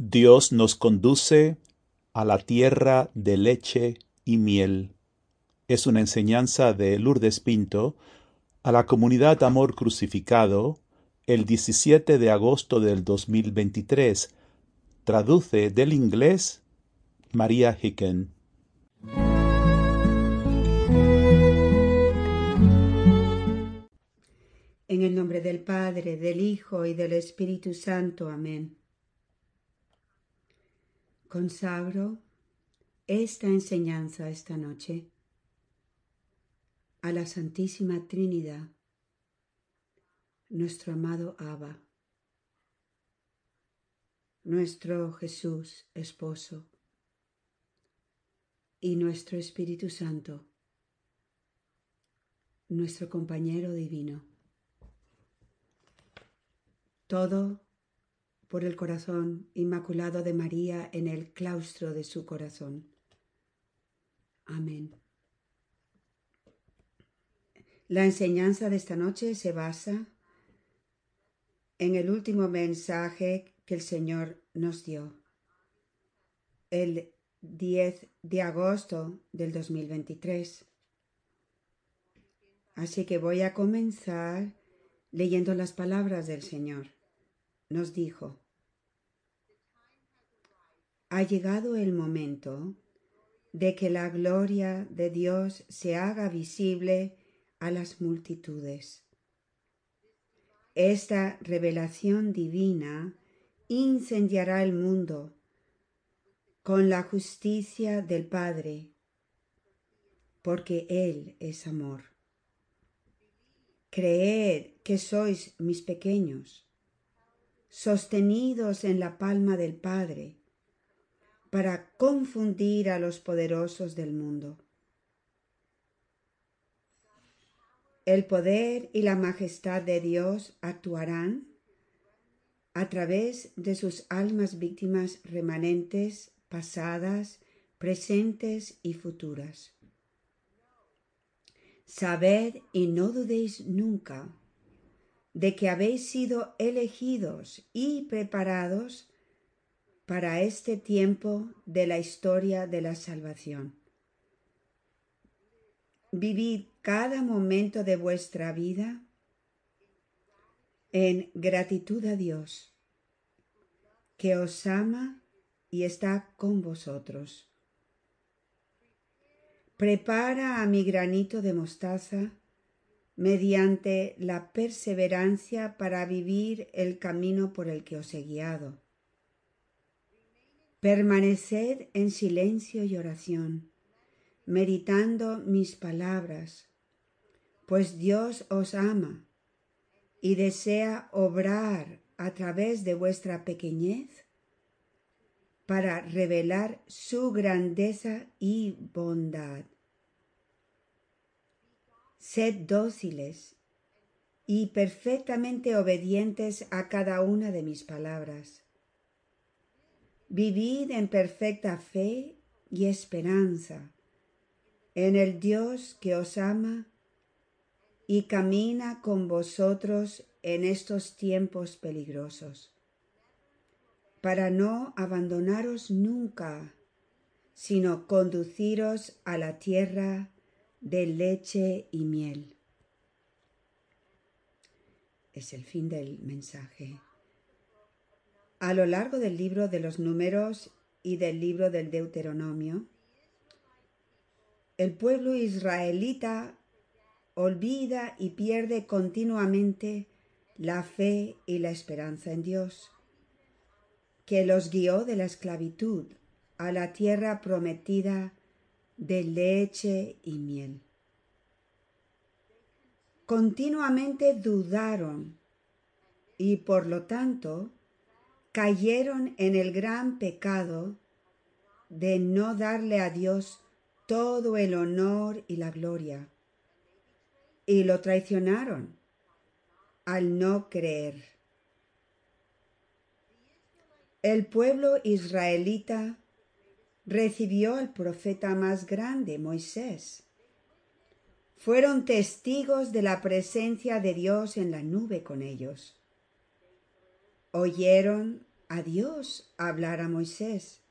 Dios nos conduce a la tierra de leche y miel. Es una enseñanza de Lourdes Pinto a la comunidad Amor Crucificado el 17 de agosto del 2023. Traduce del inglés María Hicken. En el nombre del Padre, del Hijo y del Espíritu Santo. Amén. Consagro esta enseñanza esta noche a la Santísima Trinidad, nuestro amado Abba, nuestro Jesús esposo y nuestro Espíritu Santo, nuestro compañero divino. Todo por el corazón inmaculado de María en el claustro de su corazón. Amén. La enseñanza de esta noche se basa en el último mensaje que el Señor nos dio, el 10 de agosto del 2023. Así que voy a comenzar leyendo las palabras del Señor nos dijo, ha llegado el momento de que la gloria de Dios se haga visible a las multitudes. Esta revelación divina incendiará el mundo con la justicia del Padre, porque Él es amor. Creed que sois mis pequeños sostenidos en la palma del Padre, para confundir a los poderosos del mundo. El poder y la majestad de Dios actuarán a través de sus almas víctimas remanentes, pasadas, presentes y futuras. Sabed y no dudéis nunca de que habéis sido elegidos y preparados para este tiempo de la historia de la salvación. Vivid cada momento de vuestra vida en gratitud a Dios, que os ama y está con vosotros. Prepara a mi granito de mostaza mediante la perseverancia para vivir el camino por el que os he guiado. Permaneced en silencio y oración, meditando mis palabras, pues Dios os ama y desea obrar a través de vuestra pequeñez para revelar su grandeza y bondad. Sed dóciles y perfectamente obedientes a cada una de mis palabras. Vivid en perfecta fe y esperanza en el Dios que os ama y camina con vosotros en estos tiempos peligrosos, para no abandonaros nunca, sino conduciros a la tierra de leche y miel. Es el fin del mensaje. A lo largo del libro de los números y del libro del Deuteronomio, el pueblo israelita olvida y pierde continuamente la fe y la esperanza en Dios, que los guió de la esclavitud a la tierra prometida de leche y miel. Continuamente dudaron y por lo tanto cayeron en el gran pecado de no darle a Dios todo el honor y la gloria, y lo traicionaron al no creer. El pueblo israelita recibió al profeta más grande, Moisés. Fueron testigos de la presencia de Dios en la nube con ellos. Oyeron a Dios hablar a Moisés.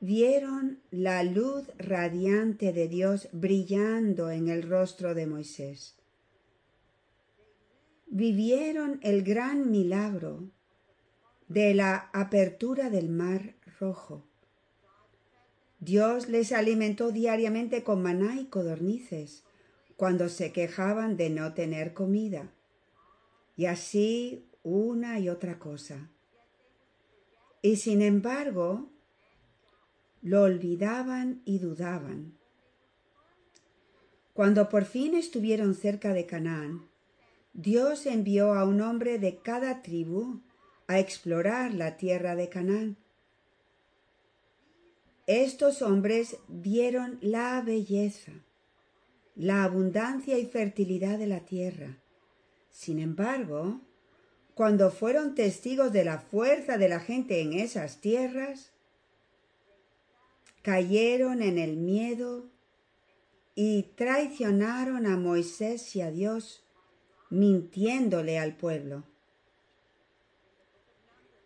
Vieron la luz radiante de Dios brillando en el rostro de Moisés. Vivieron el gran milagro de la apertura del mar rojo. Dios les alimentó diariamente con maná y codornices cuando se quejaban de no tener comida. Y así una y otra cosa. Y sin embargo, lo olvidaban y dudaban. Cuando por fin estuvieron cerca de Canaán, Dios envió a un hombre de cada tribu a explorar la tierra de Canaán. Estos hombres vieron la belleza, la abundancia y fertilidad de la tierra. Sin embargo, cuando fueron testigos de la fuerza de la gente en esas tierras, cayeron en el miedo y traicionaron a Moisés y a Dios, mintiéndole al pueblo.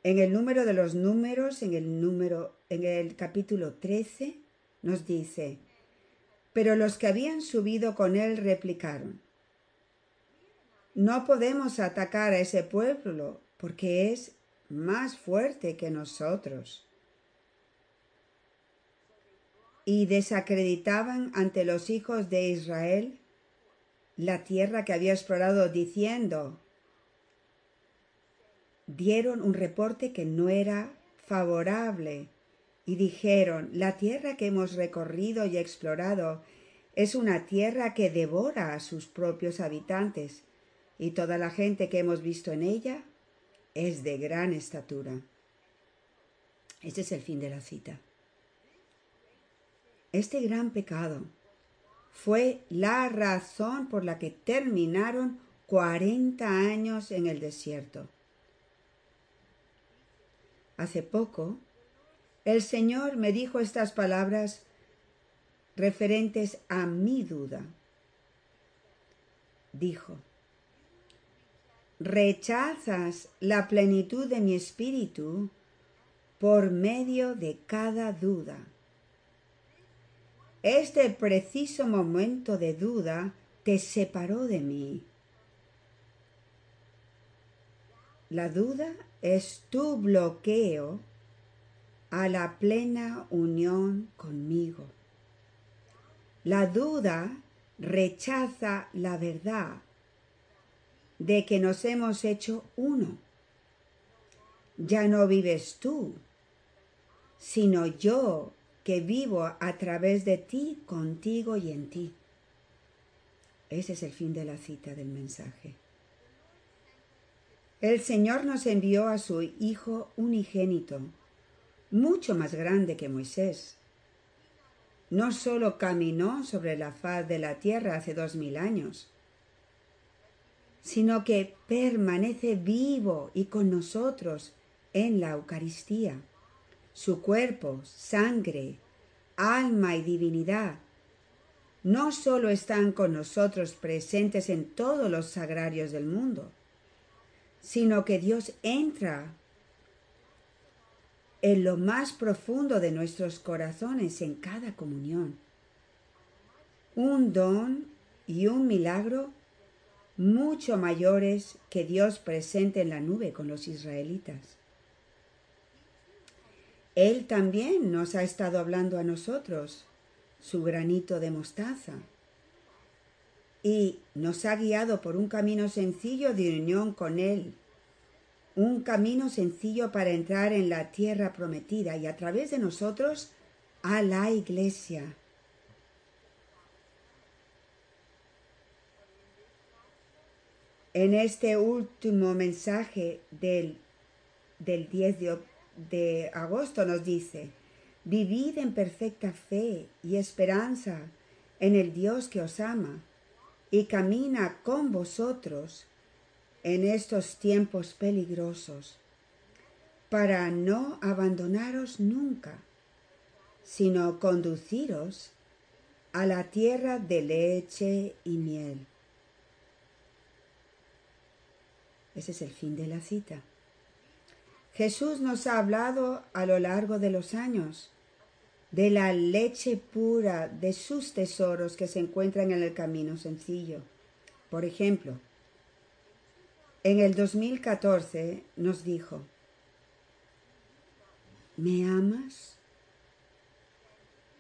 En el número de los números, en el número en el capítulo 13 nos dice, pero los que habían subido con él replicaron, no podemos atacar a ese pueblo porque es más fuerte que nosotros. Y desacreditaban ante los hijos de Israel la tierra que había explorado diciendo, dieron un reporte que no era favorable y dijeron, la tierra que hemos recorrido y explorado es una tierra que devora a sus propios habitantes, y toda la gente que hemos visto en ella es de gran estatura. Este es el fin de la cita. Este gran pecado fue la razón por la que terminaron 40 años en el desierto. Hace poco, el Señor me dijo estas palabras referentes a mi duda. Dijo, rechazas la plenitud de mi espíritu por medio de cada duda. Este preciso momento de duda te separó de mí. La duda es tu bloqueo a la plena unión conmigo. La duda rechaza la verdad de que nos hemos hecho uno. Ya no vives tú, sino yo que vivo a través de ti, contigo y en ti. Ese es el fin de la cita del mensaje. El Señor nos envió a su Hijo unigénito, mucho más grande que Moisés. No solo caminó sobre la faz de la tierra hace dos mil años, sino que permanece vivo y con nosotros en la Eucaristía. Su cuerpo, sangre, alma y divinidad no solo están con nosotros presentes en todos los sagrarios del mundo, sino que Dios entra en lo más profundo de nuestros corazones en cada comunión. Un don y un milagro mucho mayores que Dios presente en la nube con los israelitas. Él también nos ha estado hablando a nosotros, su granito de mostaza, y nos ha guiado por un camino sencillo de unión con Él, un camino sencillo para entrar en la tierra prometida y a través de nosotros a la iglesia. En este último mensaje del, del 10 de, de agosto nos dice, vivid en perfecta fe y esperanza en el Dios que os ama y camina con vosotros en estos tiempos peligrosos, para no abandonaros nunca, sino conduciros a la tierra de leche y miel. Ese es el fin de la cita. Jesús nos ha hablado a lo largo de los años de la leche pura de sus tesoros que se encuentran en el camino sencillo. Por ejemplo, en el 2014 nos dijo, ¿me amas?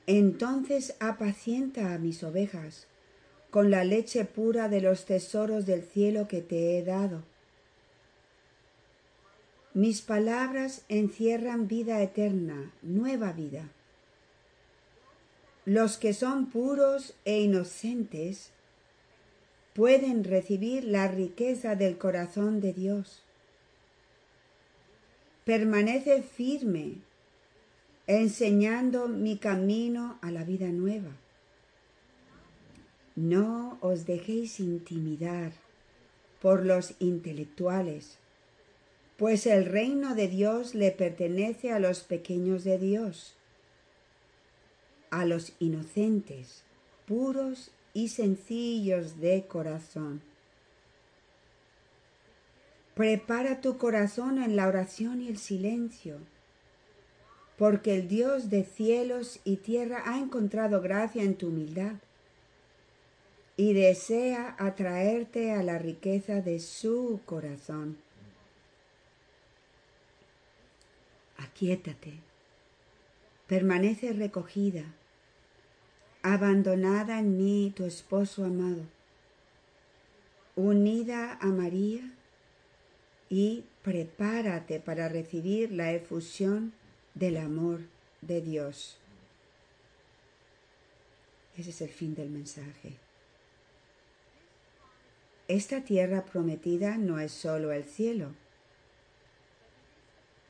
Entonces apacienta a mis ovejas con la leche pura de los tesoros del cielo que te he dado. Mis palabras encierran vida eterna, nueva vida. Los que son puros e inocentes pueden recibir la riqueza del corazón de Dios. Permanece firme, enseñando mi camino a la vida nueva. No os dejéis intimidar por los intelectuales, pues el reino de Dios le pertenece a los pequeños de Dios a los inocentes, puros y sencillos de corazón. Prepara tu corazón en la oración y el silencio, porque el Dios de cielos y tierra ha encontrado gracia en tu humildad y desea atraerte a la riqueza de su corazón. Aquíétate, permanece recogida abandonada en mí tu esposo amado, unida a María y prepárate para recibir la efusión del amor de Dios. Ese es el fin del mensaje. Esta tierra prometida no es solo el cielo,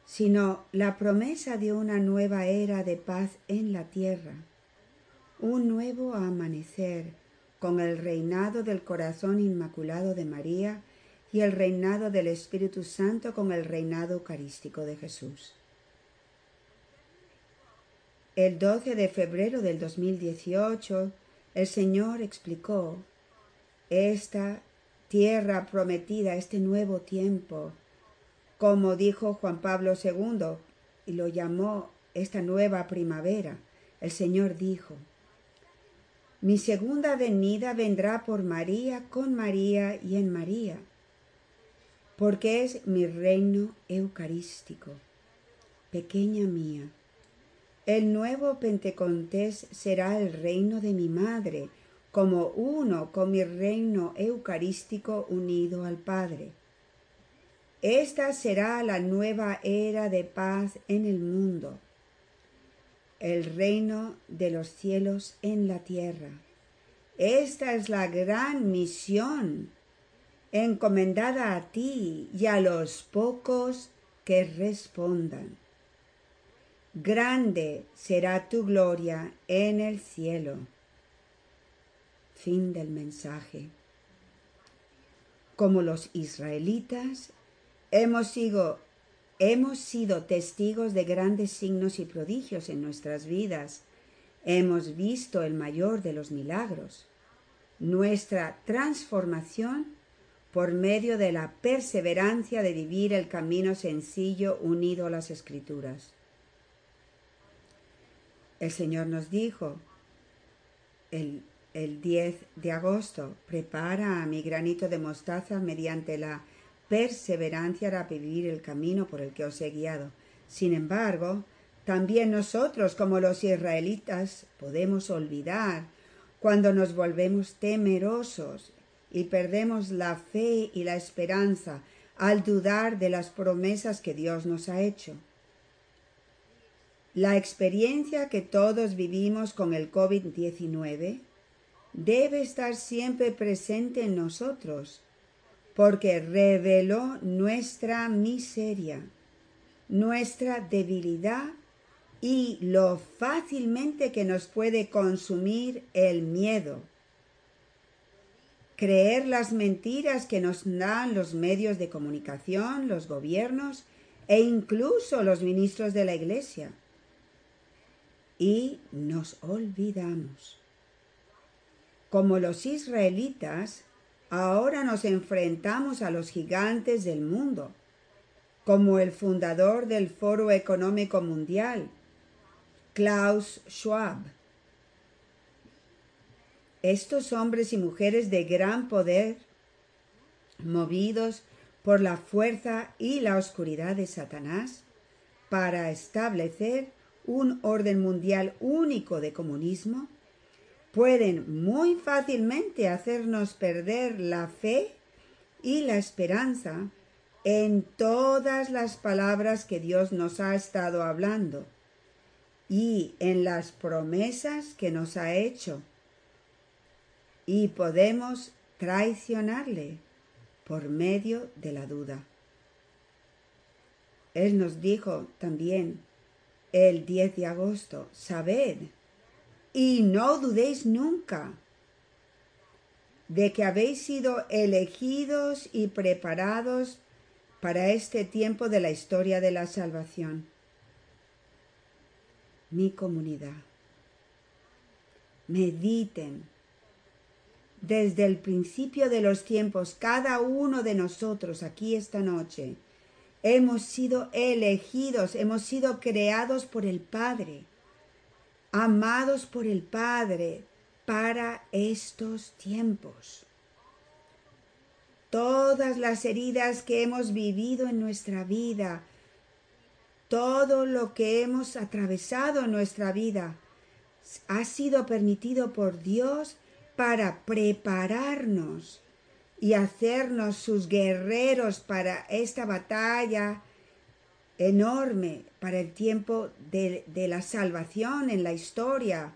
sino la promesa de una nueva era de paz en la tierra un nuevo amanecer con el reinado del corazón inmaculado de María y el reinado del Espíritu Santo con el reinado eucarístico de Jesús. El 12 de febrero del 2018, el Señor explicó esta tierra prometida, este nuevo tiempo, como dijo Juan Pablo II, y lo llamó esta nueva primavera. El Señor dijo, mi segunda venida vendrá por María, con María y en María, porque es mi reino eucarístico. Pequeña mía, el nuevo Pentecostés será el reino de mi madre, como uno con mi reino eucarístico unido al Padre. Esta será la nueva era de paz en el mundo el reino de los cielos en la tierra. Esta es la gran misión encomendada a ti y a los pocos que respondan. Grande será tu gloria en el cielo. Fin del mensaje. Como los israelitas, hemos sido Hemos sido testigos de grandes signos y prodigios en nuestras vidas. Hemos visto el mayor de los milagros. Nuestra transformación por medio de la perseverancia de vivir el camino sencillo unido a las escrituras. El Señor nos dijo el, el 10 de agosto, prepara mi granito de mostaza mediante la perseverancia para vivir el camino por el que os he guiado. Sin embargo, también nosotros, como los israelitas, podemos olvidar cuando nos volvemos temerosos y perdemos la fe y la esperanza al dudar de las promesas que Dios nos ha hecho. La experiencia que todos vivimos con el COVID-19 debe estar siempre presente en nosotros porque reveló nuestra miseria, nuestra debilidad y lo fácilmente que nos puede consumir el miedo. Creer las mentiras que nos dan los medios de comunicación, los gobiernos e incluso los ministros de la Iglesia. Y nos olvidamos. Como los israelitas, Ahora nos enfrentamos a los gigantes del mundo. como el fundador del Foro Económico Mundial, Klaus Schwab. Estos hombres y mujeres de gran poder, movidos por la fuerza y la oscuridad de Satanás, para establecer un orden mundial único de comunismo, pueden muy fácilmente hacernos perder la fe y la esperanza en todas las palabras que Dios nos ha estado hablando y en las promesas que nos ha hecho. Y podemos traicionarle por medio de la duda. Él nos dijo también el 10 de agosto, sabed y no dudéis nunca de que habéis sido elegidos y preparados para este tiempo de la historia de la salvación. Mi comunidad. Mediten. Desde el principio de los tiempos, cada uno de nosotros aquí esta noche, hemos sido elegidos, hemos sido creados por el Padre, amados por el Padre para estos tiempos. Todas las heridas que hemos vivido en nuestra vida, todo lo que hemos atravesado en nuestra vida, ha sido permitido por Dios para prepararnos y hacernos sus guerreros para esta batalla enorme, para el tiempo de, la salvación en la historia.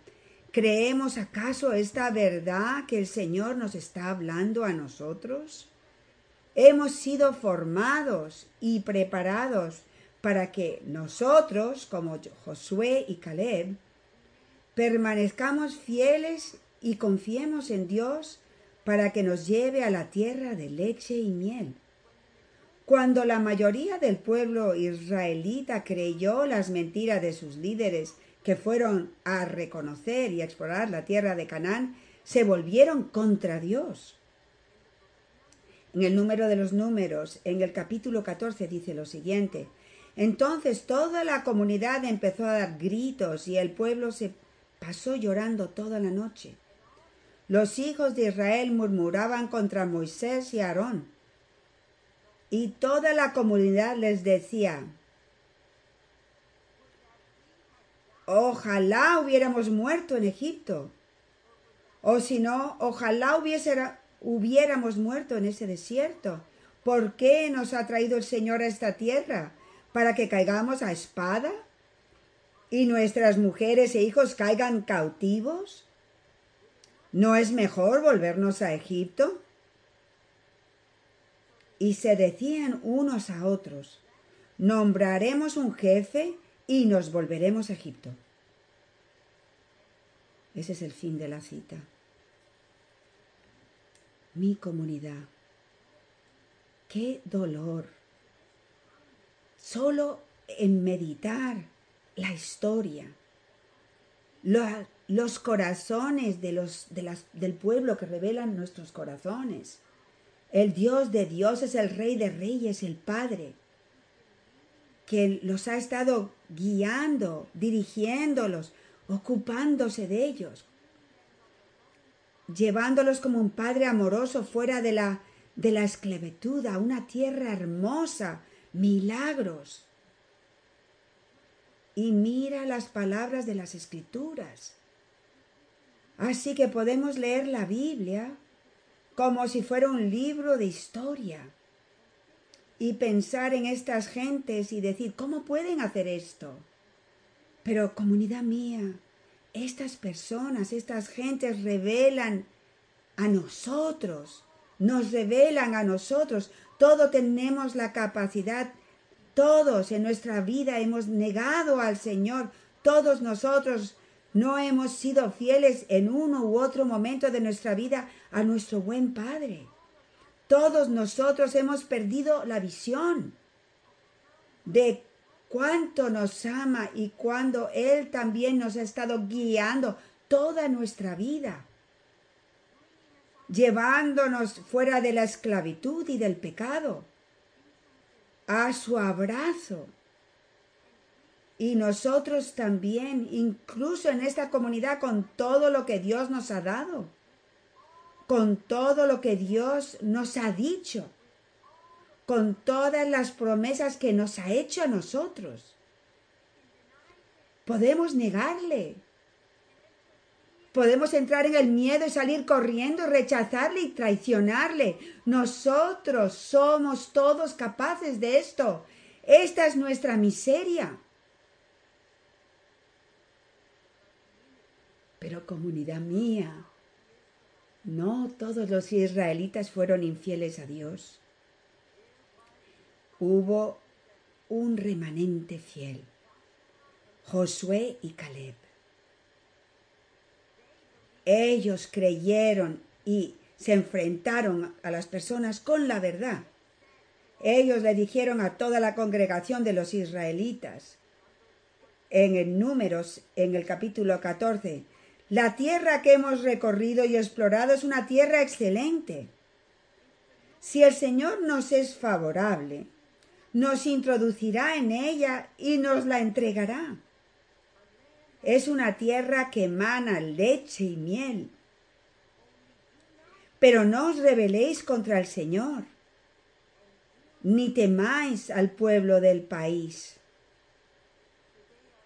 ¿Creemos acaso esta verdad que el Señor nos está hablando a nosotros? hemos sido formados y preparados para que nosotros, como Josué y Caleb, permanezcamos fieles y confiemos en Dios para que nos lleve a la tierra de leche y miel. Cuando la mayoría del pueblo israelita creyó las mentiras de sus líderes que fueron a reconocer y explorar la tierra de Canaán, se volvieron contra Dios. En el número de los números, en el capítulo 14, dice lo siguiente. Entonces toda la comunidad empezó a dar gritos y el pueblo se pasó llorando toda la noche. Los hijos de Israel murmuraban contra Moisés y Aarón. Y toda la comunidad les decía, ojalá hubiéramos muerto en Egipto. O si no, ojalá hubiese hubiéramos muerto en ese desierto. ¿Por qué nos ha traído el Señor a esta tierra? ¿Para que caigamos a espada? ¿Y nuestras mujeres e hijos caigan cautivos? ¿No es mejor volvernos a Egipto? Y se decían unos a otros, nombraremos un jefe y nos volveremos a Egipto. Ese es el fin de la cita mi comunidad. Qué dolor. Solo en meditar la historia, los corazones de los, del pueblo que revelan nuestros corazones. El Dios de Dios es el Rey de Reyes, el Padre, que los ha estado guiando, dirigiéndolos, ocupándose de ellos, llevándolos como un padre amoroso fuera de la, de la esclavitud a una tierra hermosa, milagros. Y mira las palabras de las escrituras. Así que podemos leer la Biblia como si fuera un libro de historia y pensar en estas gentes y decir, ¿cómo pueden hacer esto? Pero comunidad mía, estas personas, estas gentes revelan a nosotros, nos revelan a nosotros. Todos tenemos la capacidad, todos en nuestra vida hemos negado al Señor, todos nosotros no hemos sido fieles en uno u otro momento de nuestra vida a nuestro buen Padre. Todos nosotros hemos perdido la visión de cuánto nos ama y cuando Él también nos ha estado guiando toda nuestra vida, llevándonos fuera de la esclavitud y del pecado. a su abrazo. Y nosotros también, incluso en esta comunidad, con todo lo que Dios nos ha dado, con todo lo que Dios nos ha dicho, con todas las promesas que nos ha hecho a nosotros. Podemos negarle. Podemos entrar en el miedo y salir corriendo, rechazarle y traicionarle. Nosotros somos todos capaces de esto. Esta es nuestra miseria. Pero comunidad mía, no todos los israelitas fueron infieles a Dios. Hubo un remanente fiel, Josué y Caleb. Ellos creyeron y se enfrentaron a las personas con la verdad. Ellos le dijeron a toda la congregación de los israelitas, en el números, en el capítulo 14, la tierra que hemos recorrido y explorado es una tierra excelente. Si el Señor nos es favorable, nos introducirá en ella y nos la entregará. Es una tierra que emana leche y miel. Pero no os rebeléis contra el Señor, ni temáis al pueblo del país,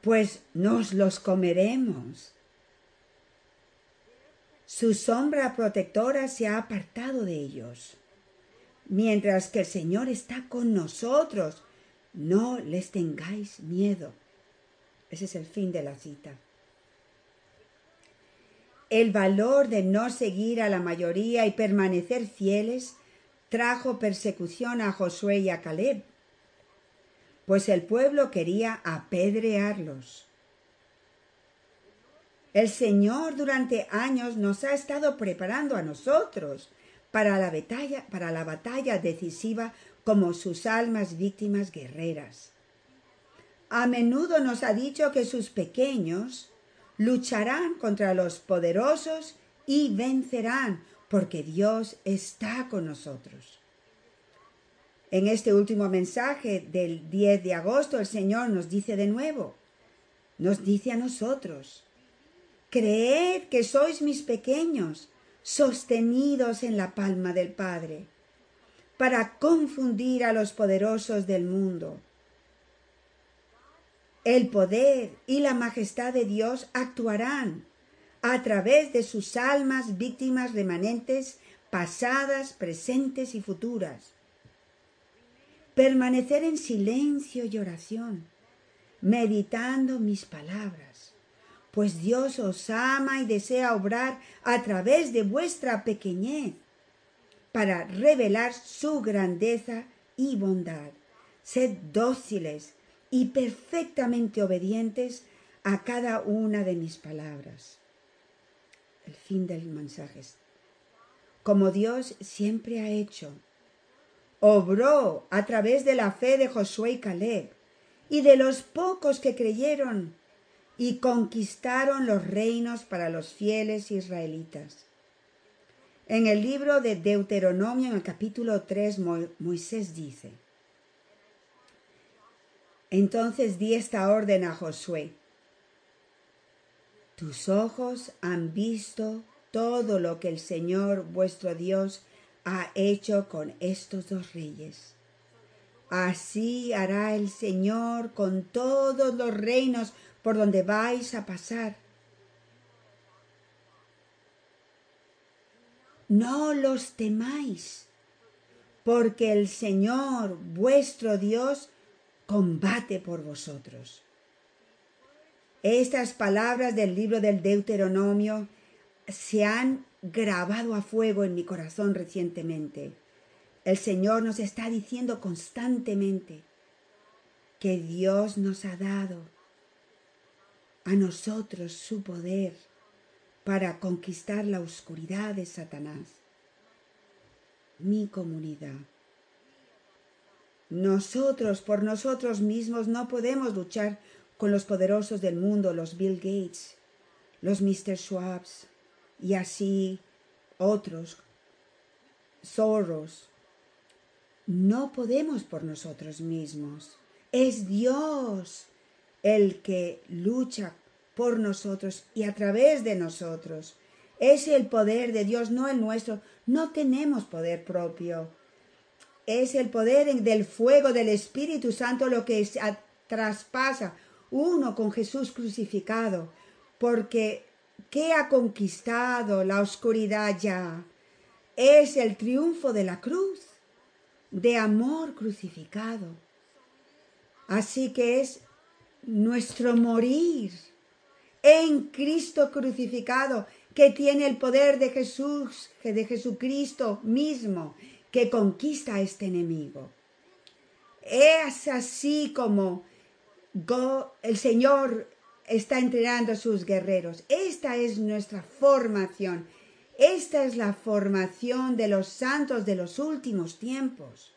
pues nos los comeremos su sombra protectora se ha apartado de ellos. Mientras que el Señor está con nosotros, no les tengáis miedo. Ese es el fin de la cita. El valor de no seguir a la mayoría y permanecer fieles trajo persecución a Josué y a Caleb, pues el pueblo quería apedrearlos. El Señor durante años nos ha estado preparando a nosotros para la batalla, para la batalla decisiva como sus almas víctimas guerreras. A menudo nos ha dicho que sus pequeños lucharán contra los poderosos y vencerán, porque Dios está con nosotros. En este último mensaje del 10 de agosto el Señor nos dice de nuevo, nos dice a nosotros, Creed que sois mis pequeños, sostenidos en la palma del Padre, para confundir a los poderosos del mundo. El poder y la majestad de Dios actuarán a través de sus almas víctimas remanentes pasadas, presentes y futuras. Permanecer en silencio y oración, meditando mis palabras pues Dios os ama y desea obrar a través de vuestra pequeñez para revelar su grandeza y bondad. Sed dóciles y perfectamente obedientes a cada una de mis palabras. El fin del mensaje. Como Dios siempre ha hecho, obró a través de la fe de Josué y Caleb y de los pocos que creyeron y conquistaron los reinos para los fieles israelitas. En el libro de Deuteronomio, en el capítulo 3, Moisés dice, Entonces di esta orden a Josué, tus ojos han visto todo lo que el Señor vuestro Dios ha hecho con estos dos reyes. Así hará el Señor con todos los reinos por donde vais a pasar. No los temáis, porque el Señor vuestro Dios combate por vosotros. Estas palabras del libro del Deuteronomio se han grabado a fuego en mi corazón recientemente. El Señor nos está diciendo constantemente que Dios nos ha dado a nosotros su poder para conquistar la oscuridad de Satanás. Mi comunidad. Nosotros por nosotros mismos no podemos luchar con los poderosos del mundo, los Bill Gates, los Mr. Schwabs y así otros, Soros, no podemos por nosotros mismos. Es Dios el que lucha por nosotros y a través de nosotros. Es el poder de Dios, no el nuestro. No tenemos poder propio. Es el poder del fuego del Espíritu Santo lo que traspasa uno con Jesús crucificado. Porque ¿qué ha conquistado la oscuridad ya? Es el triunfo de la cruz, de amor crucificado. Así que es nuestro morir en Cristo crucificado, que tiene el poder de Jesús, de Jesucristo mismo, que conquista a este enemigo. Es así como el Señor está entrenando a sus guerreros. Esta es nuestra formación. Esta es la formación de los santos de los últimos tiempos.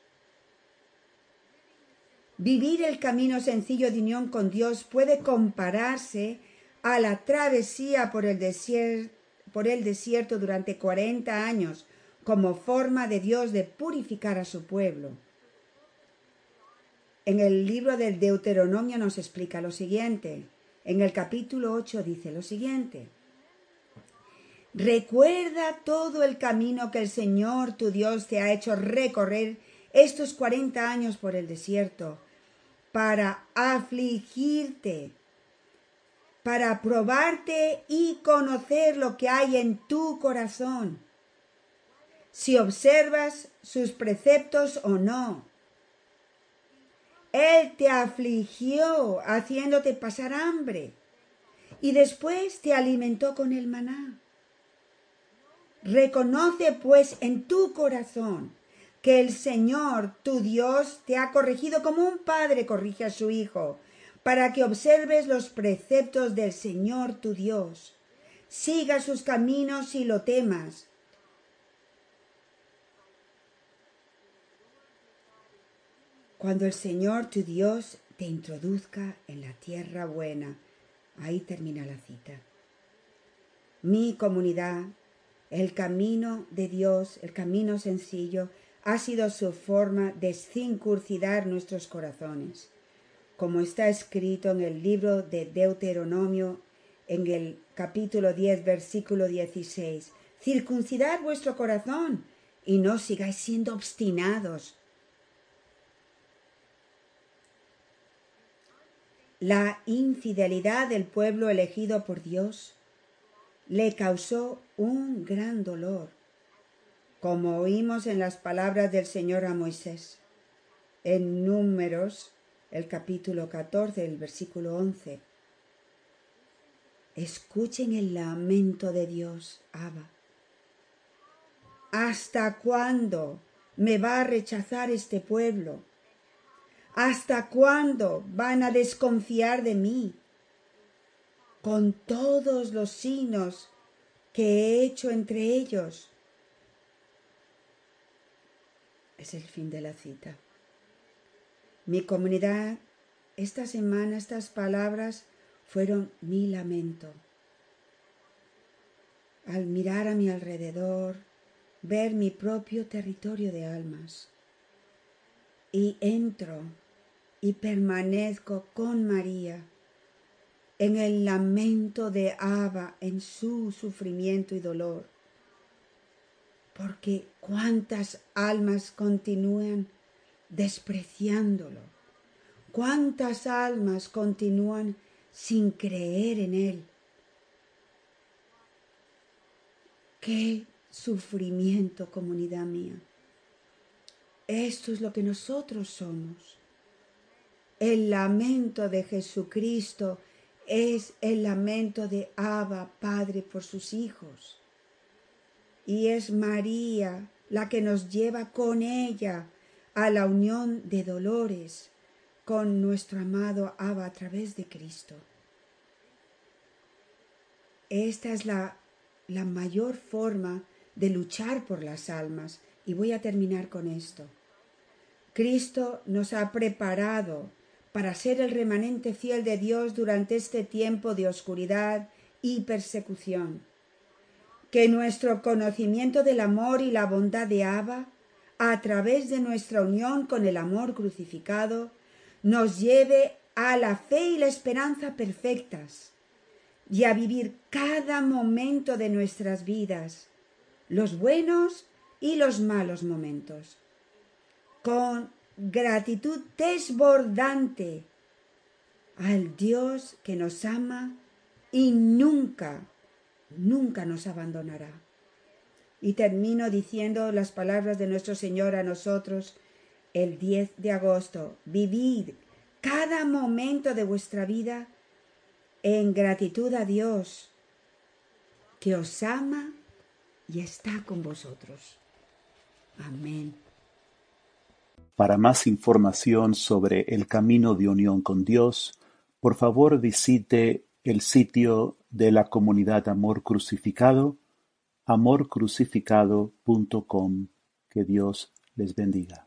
Vivir el camino sencillo de unión con Dios puede compararse a la travesía por el, desierto durante 40 años como forma de Dios de purificar a su pueblo. En el libro del Deuteronomio nos explica lo siguiente. En el capítulo 8 dice lo siguiente. Recuerda todo el camino que el Señor tu Dios te ha hecho recorrer estos cuarenta años por el desierto para afligirte, para probarte y conocer lo que hay en tu corazón, si observas sus preceptos o no. Él te afligió haciéndote pasar hambre y después te alimentó con el maná. Reconoce pues en tu corazón que el Señor, tu Dios, te ha corregido como un padre corrige a su hijo, para que observes los preceptos del Señor, tu Dios. Siga sus caminos y lo temas. Cuando el Señor, tu Dios, te introduzca en la tierra buena, ahí termina la cita. Mi comunidad, el camino de Dios, el camino sencillo, ha sido su forma de circuncidar nuestros corazones, como está escrito en el libro de Deuteronomio en el capítulo 10, versículo 16. Circuncidad vuestro corazón y no sigáis siendo obstinados. La infidelidad del pueblo elegido por Dios le causó un gran dolor como oímos en las palabras del Señor a Moisés. En Números, el capítulo 14, el versículo 11. Escuchen el lamento de Dios, Abba. ¿Hasta cuándo me va a rechazar este pueblo? ¿Hasta cuándo van a desconfiar de mí? Con todos los signos que he hecho entre ellos, es el fin de la cita. Mi comunidad, esta semana estas palabras fueron mi lamento. Al mirar a mi alrededor, ver mi propio territorio de almas. Y entro y permanezco con María en el lamento de Abba en su sufrimiento y dolor porque cuántas almas continúan despreciándolo, cuántas almas continúan sin creer en Él. Qué sufrimiento, comunidad mía. Esto es lo que nosotros somos. El lamento de Jesucristo es el lamento de Abba, Padre, por sus hijos y es María la que nos lleva con ella a la unión de dolores con nuestro amado Abba a través de Cristo. Esta es la, la mayor forma de luchar por las almas y voy a terminar con esto. Cristo nos ha preparado para ser el remanente fiel de Dios durante este tiempo de oscuridad y persecución que nuestro conocimiento del amor y la bondad de Abba a través de nuestra unión con el amor crucificado, nos lleve a la fe y la esperanza perfectas y a vivir cada momento de nuestras vidas, los buenos y los malos momentos, con gratitud desbordante al Dios que nos ama y nunca, nunca nos abandonará. Y termino diciendo las palabras de nuestro Señor a nosotros el 10 de agosto. Vivid cada momento de vuestra vida en gratitud a Dios, que os ama y está con vosotros. Amén. Para más información sobre el camino de unión con Dios, por favor visite el sitio de la comunidad Amor Crucificado, amorcrucificado.com. Que Dios les bendiga.